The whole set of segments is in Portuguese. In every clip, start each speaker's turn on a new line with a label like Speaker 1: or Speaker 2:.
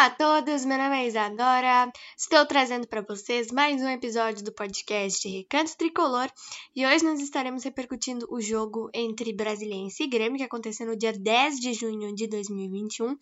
Speaker 1: Olá a todos, meu nome é Isadora. Estou trazendo para vocês mais um episódio do podcast Recanto Tricolor e hoje nós estaremos repercutindo o jogo entre Brasiliense e Grêmio que aconteceu no dia 10 de junho de 2021,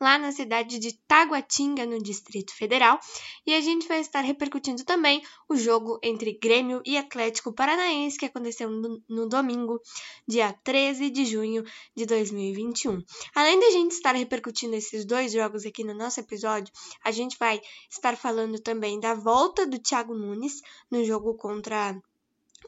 Speaker 1: lá na cidade de Taguatinga, no Distrito Federal, e a gente vai estar repercutindo também o jogo entre Grêmio e Atlético Paranaense que aconteceu no, no domingo, dia 13 de junho de 2021. Além da gente estar repercutindo esses dois jogos aqui no nosso episódio, a gente vai estar falando também da volta do Thiago Nunes no jogo contra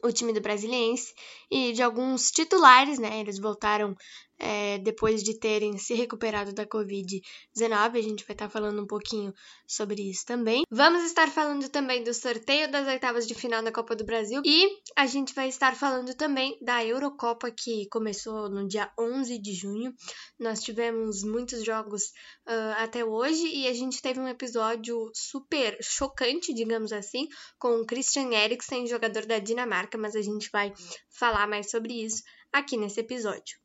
Speaker 1: o time do Brasiliense e de alguns titulares, né? Eles voltaram é, depois de terem se recuperado da Covid-19. A gente vai estar falando um pouquinho sobre isso também. Vamos estar falando também do sorteio das oitavas de final da Copa do Brasil e a gente vai estar falando também da Eurocopa que começou no dia 11 de junho. Nós tivemos muitos jogos uh, até hoje e a gente teve um episódio super chocante, digamos assim, com o Christian Eriksen, jogador da Dinamarca, mas a gente vai falar mais sobre isso aqui nesse episódio.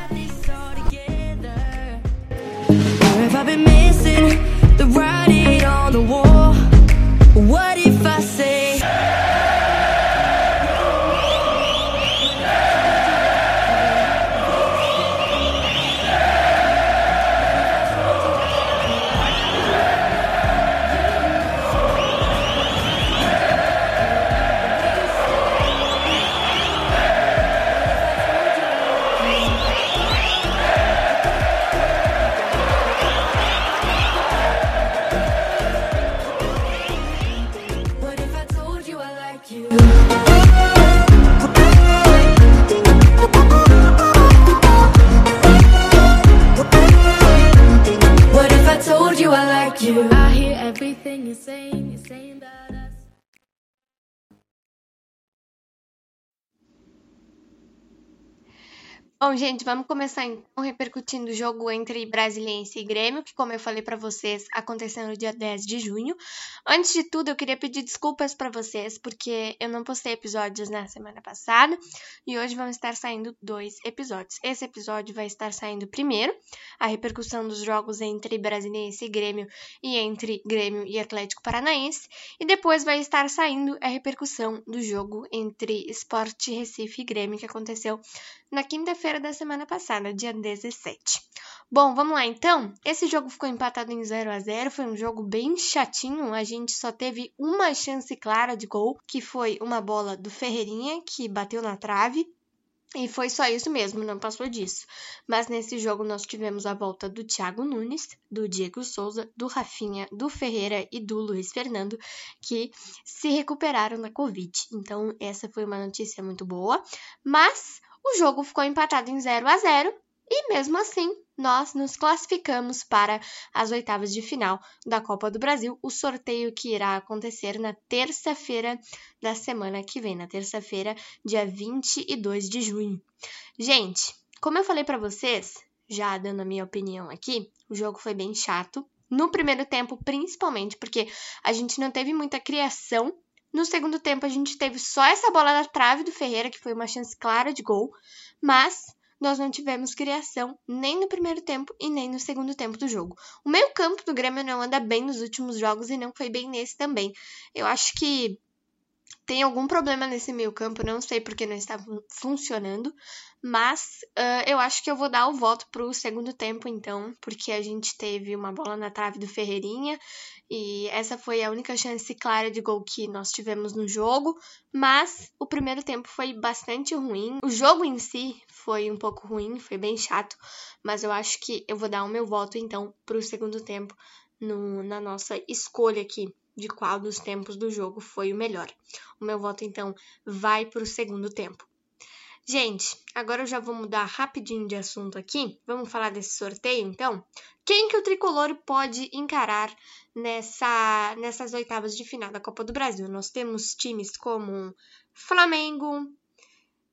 Speaker 1: like you. I hear everything you're saying, you're saying that. I Bom, gente, vamos começar então repercutindo o jogo entre Brasiliense e Grêmio, que, como eu falei para vocês, aconteceu no dia 10 de junho. Antes de tudo, eu queria pedir desculpas para vocês, porque eu não postei episódios na semana passada e hoje vão estar saindo dois episódios. Esse episódio vai estar saindo primeiro, a repercussão dos jogos entre Brasiliense e Grêmio e entre Grêmio e Atlético Paranaense, e depois vai estar saindo a repercussão do jogo entre Esporte Recife e Grêmio, que aconteceu na quinta-feira da semana passada, dia 17. Bom, vamos lá então. Esse jogo ficou empatado em 0 a 0 foi um jogo bem chatinho. A gente só teve uma chance clara de gol, que foi uma bola do Ferreirinha, que bateu na trave. E foi só isso mesmo, não passou disso. Mas nesse jogo nós tivemos a volta do Thiago Nunes, do Diego Souza, do Rafinha, do Ferreira e do Luiz Fernando, que se recuperaram da Covid. Então, essa foi uma notícia muito boa. Mas o jogo ficou empatado em 0 a 0 e mesmo assim nós nos classificamos para as oitavas de final da Copa do Brasil, o sorteio que irá acontecer na terça-feira da semana que vem, na terça-feira, dia 22 de junho. Gente, como eu falei para vocês, já dando a minha opinião aqui, o jogo foi bem chato. No primeiro tempo, principalmente, porque a gente não teve muita criação no segundo tempo, a gente teve só essa bola na trave do Ferreira, que foi uma chance clara de gol, mas nós não tivemos criação nem no primeiro tempo e nem no segundo tempo do jogo. O meio-campo do Grêmio não anda bem nos últimos jogos e não foi bem nesse também. Eu acho que tem algum problema nesse meio campo, não sei porque não está funcionando, mas uh, eu acho que eu vou dar o voto para o segundo tempo, então, porque a gente teve uma bola na trave do Ferreirinha e essa foi a única chance clara de gol que nós tivemos no jogo, mas o primeiro tempo foi bastante ruim. O jogo em si foi um pouco ruim, foi bem chato, mas eu acho que eu vou dar o meu voto então para o segundo tempo no, na nossa escolha aqui de qual dos tempos do jogo foi o melhor. O meu voto, então, vai para o segundo tempo. Gente, agora eu já vou mudar rapidinho de assunto aqui. Vamos falar desse sorteio, então? Quem que o tricolor pode encarar nessa, nessas oitavas de final da Copa do Brasil? Nós temos times como Flamengo,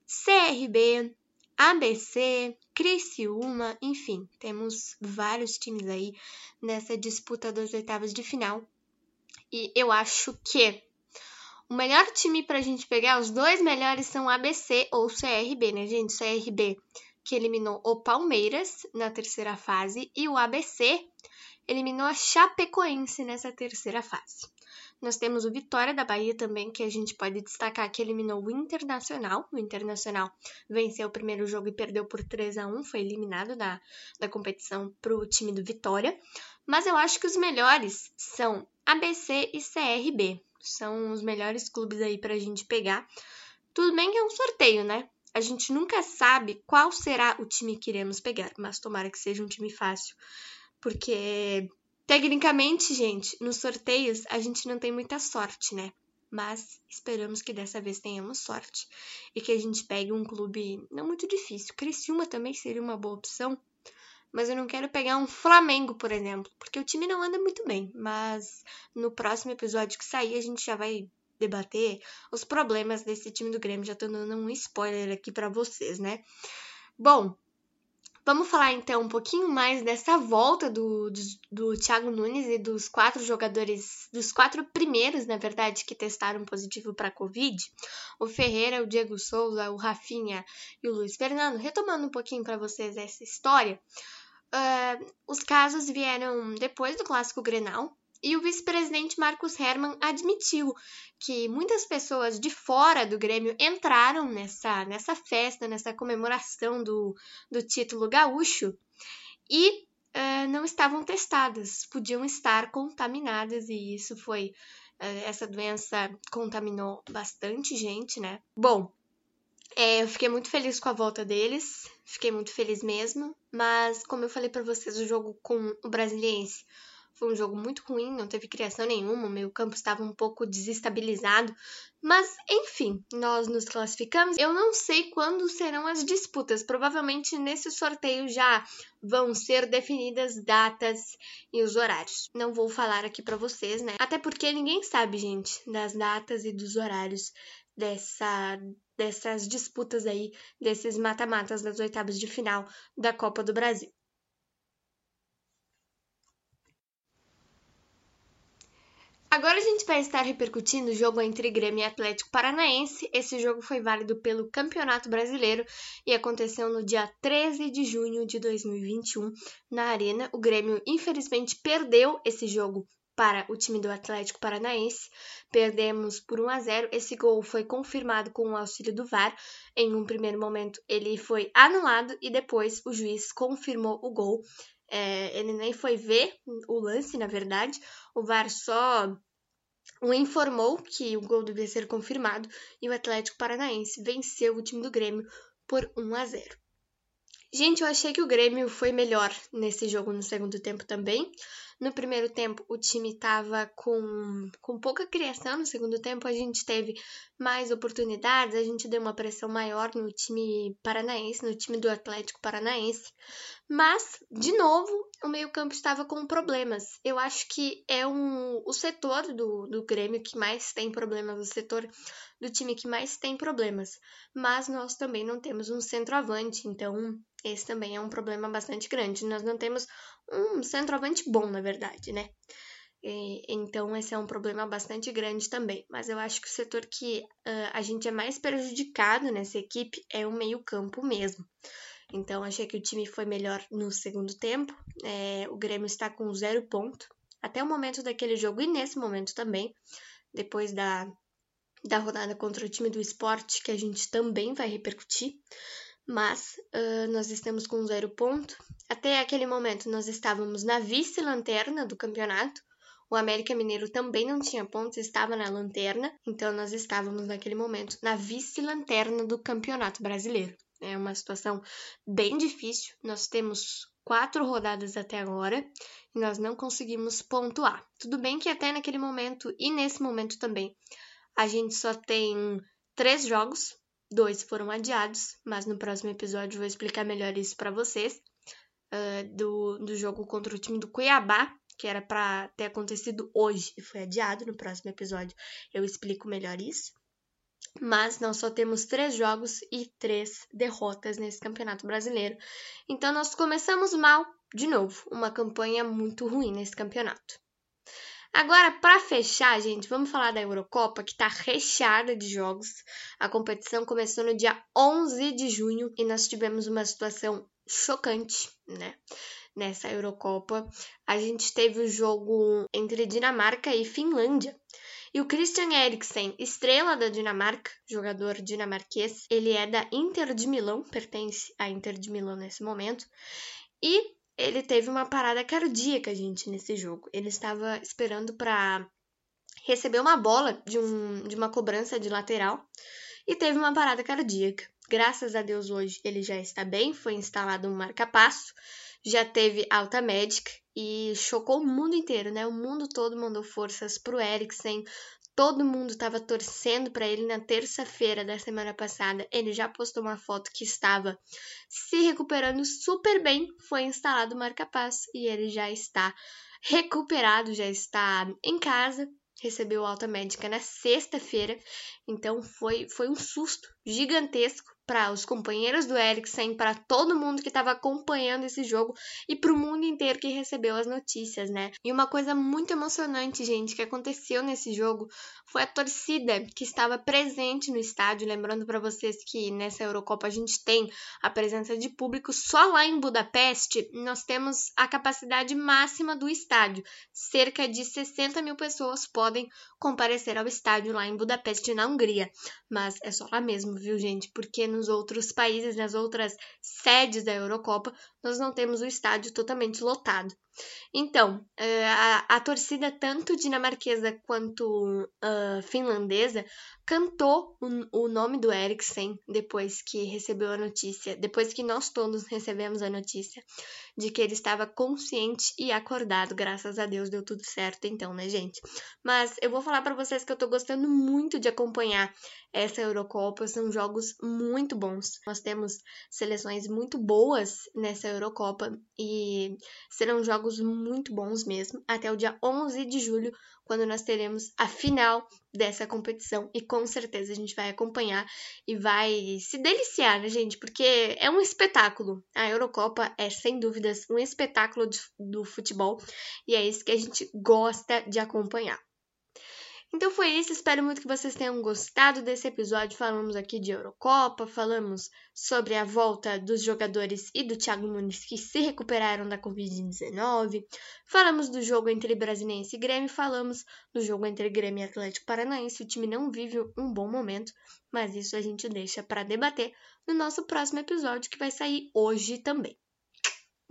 Speaker 1: CRB, ABC, Criciúma, enfim, temos vários times aí nessa disputa das oitavas de final. E eu acho que o melhor time pra gente pegar, os dois melhores são ABC ou CRB, né, gente? CRB que eliminou o Palmeiras na terceira fase e o ABC eliminou a Chapecoense nessa terceira fase. Nós temos o Vitória da Bahia também, que a gente pode destacar que eliminou o Internacional. O Internacional venceu o primeiro jogo e perdeu por 3 a 1 foi eliminado da, da competição para o time do Vitória. Mas eu acho que os melhores são ABC e CRB são os melhores clubes aí pra gente pegar. Tudo bem que é um sorteio, né? A gente nunca sabe qual será o time que iremos pegar, mas tomara que seja um time fácil. Porque, tecnicamente, gente, nos sorteios a gente não tem muita sorte, né? Mas esperamos que dessa vez tenhamos sorte e que a gente pegue um clube não muito difícil. Criciúma também seria uma boa opção, mas eu não quero pegar um Flamengo, por exemplo, porque o time não anda muito bem. Mas no próximo episódio que sair, a gente já vai debater os problemas desse time do Grêmio. Já tô dando um spoiler aqui para vocês, né? Bom, vamos falar então um pouquinho mais dessa volta do, do, do Thiago Nunes e dos quatro jogadores, dos quatro primeiros, na verdade, que testaram positivo para Covid. O Ferreira, o Diego Souza, o Rafinha e o Luiz Fernando. Retomando um pouquinho para vocês essa história. Uh, os casos vieram depois do clássico Grenal e o vice-presidente Marcos Herman admitiu que muitas pessoas de fora do Grêmio entraram nessa, nessa festa, nessa comemoração do, do título gaúcho e uh, não estavam testadas, podiam estar contaminadas e isso foi. Uh, essa doença contaminou bastante gente, né? Bom, é, eu fiquei muito feliz com a volta deles, fiquei muito feliz mesmo, mas como eu falei para vocês, o jogo com o Brasiliense foi um jogo muito ruim, não teve criação nenhuma, o meio campo estava um pouco desestabilizado, mas enfim, nós nos classificamos. Eu não sei quando serão as disputas, provavelmente nesse sorteio já vão ser definidas datas e os horários. Não vou falar aqui para vocês, né? Até porque ninguém sabe, gente, das datas e dos horários dessa dessas disputas aí, desses mata-matas das oitavas de final da Copa do Brasil. Agora a gente vai estar repercutindo o jogo entre Grêmio e Atlético Paranaense. Esse jogo foi válido pelo Campeonato Brasileiro e aconteceu no dia 13 de junho de 2021 na Arena. O Grêmio, infelizmente, perdeu esse jogo para o time do Atlético Paranaense. Perdemos por 1 a 0. Esse gol foi confirmado com o auxílio do VAR. Em um primeiro momento, ele foi anulado e depois o juiz confirmou o gol. É, ele nem foi ver o lance, na verdade. O VAR só o informou que o gol devia ser confirmado e o Atlético Paranaense venceu o time do Grêmio por 1 a 0. Gente, eu achei que o Grêmio foi melhor nesse jogo no segundo tempo também. No primeiro tempo, o time estava com, com pouca criação. No segundo tempo, a gente teve mais oportunidades, a gente deu uma pressão maior no time paranaense, no time do Atlético Paranaense. Mas, de novo, o meio-campo estava com problemas. Eu acho que é um, o setor do, do Grêmio que mais tem problemas, o setor do time que mais tem problemas. Mas nós também não temos um centroavante, então esse também é um problema bastante grande. Nós não temos um centroavante bom, na verdade, né? E, então, esse é um problema bastante grande também. Mas eu acho que o setor que uh, a gente é mais prejudicado nessa equipe é o meio-campo mesmo. Então, achei que o time foi melhor no segundo tempo. É, o Grêmio está com zero ponto até o momento daquele jogo e nesse momento também, depois da, da rodada contra o time do esporte, que a gente também vai repercutir mas uh, nós estamos com zero ponto. Até aquele momento nós estávamos na vice-lanterna do campeonato. O América Mineiro também não tinha pontos, estava na lanterna, então nós estávamos naquele momento na vice-lanterna do Campeonato Brasileiro. É uma situação bem difícil. Nós temos quatro rodadas até agora e nós não conseguimos pontuar. Tudo bem que até naquele momento e nesse momento também a gente só tem três jogos, dois foram adiados, mas no próximo episódio vou explicar melhor isso para vocês. Uh, do, do jogo contra o time do Cuiabá, que era para ter acontecido hoje e foi adiado. No próximo episódio eu explico melhor isso. Mas nós só temos três jogos e três derrotas nesse campeonato brasileiro. Então nós começamos mal de novo, uma campanha muito ruim nesse campeonato. Agora, para fechar, gente, vamos falar da Eurocopa, que está recheada de jogos. A competição começou no dia 11 de junho e nós tivemos uma situação chocante, né? Nessa Eurocopa, a gente teve o jogo entre Dinamarca e Finlândia. E o Christian Eriksen, estrela da Dinamarca, jogador dinamarquês, ele é da Inter de Milão, pertence à Inter de Milão nesse momento. E ele teve uma parada cardíaca, gente, nesse jogo. Ele estava esperando para receber uma bola de, um, de uma cobrança de lateral e teve uma parada cardíaca. Graças a Deus hoje ele já está bem, foi instalado um marca-passo, já teve alta médica e chocou o mundo inteiro, né? O mundo todo mandou forças pro Eriksen, Todo mundo estava torcendo para ele na terça-feira da semana passada. Ele já postou uma foto que estava se recuperando super bem. Foi instalado o marca-passo e ele já está recuperado, já está em casa. Recebeu alta médica na sexta-feira, então foi, foi um susto gigantesco para os companheiros do Eriksen, para todo mundo que estava acompanhando esse jogo e para o mundo inteiro que recebeu as notícias, né? E uma coisa muito emocionante, gente, que aconteceu nesse jogo foi a torcida que estava presente no estádio. Lembrando para vocês que nessa Eurocopa a gente tem a presença de público só lá em Budapeste. Nós temos a capacidade máxima do estádio. Cerca de 60 mil pessoas podem comparecer ao estádio lá em Budapeste, na Hungria. Mas é só lá mesmo, viu, gente? Porque no nos outros países, nas outras sedes da Eurocopa, nós não temos o estádio totalmente lotado. Então, eh, a, a torcida, tanto dinamarquesa quanto uh, finlandesa, cantou o, o, nome do Eriksen depois que recebeu a notícia, depois que nós todos recebemos a notícia de que ele estava consciente e acordado. Graças a Deus deu tudo certo, então, né, gente? Mas eu vou falar para vocês que eu tô gostando muito de acompanhar essa Eurocopa, são jogos muito bons. Nós temos seleções muito boas nessa Eurocopa e serão jogos muito bons mesmo, até o dia 11 de julho, quando nós teremos a final dessa competição. E com certeza a gente vai acompanhar e vai se deliciar, né, gente? Porque é um espetáculo. A Eurocopa é, sem dúvidas, um espetáculo do futebol e é isso que a gente gosta de acompanhar. Então foi isso, espero muito que vocês tenham gostado desse episódio. Falamos aqui de Eurocopa, falamos sobre a volta dos jogadores e do Thiago Muniz que se recuperaram da Covid-19. Falamos do jogo entre Brasiliense e Grêmio, falamos do jogo entre Grêmio e Atlético Paranaense. O time não vive um bom momento, mas isso a gente deixa para debater no nosso próximo episódio que vai sair hoje também.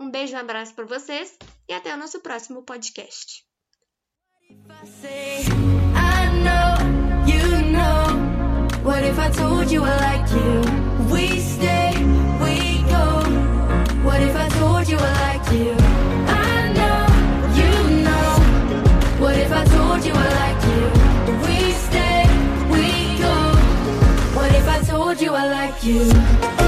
Speaker 1: Um beijo, um abraço para vocês e até o nosso próximo podcast. What if I told you I like you? We stay, we go. What if I told you I like you? I know, you know. What if I told you I like you? We stay, we go. What if I told you I like you?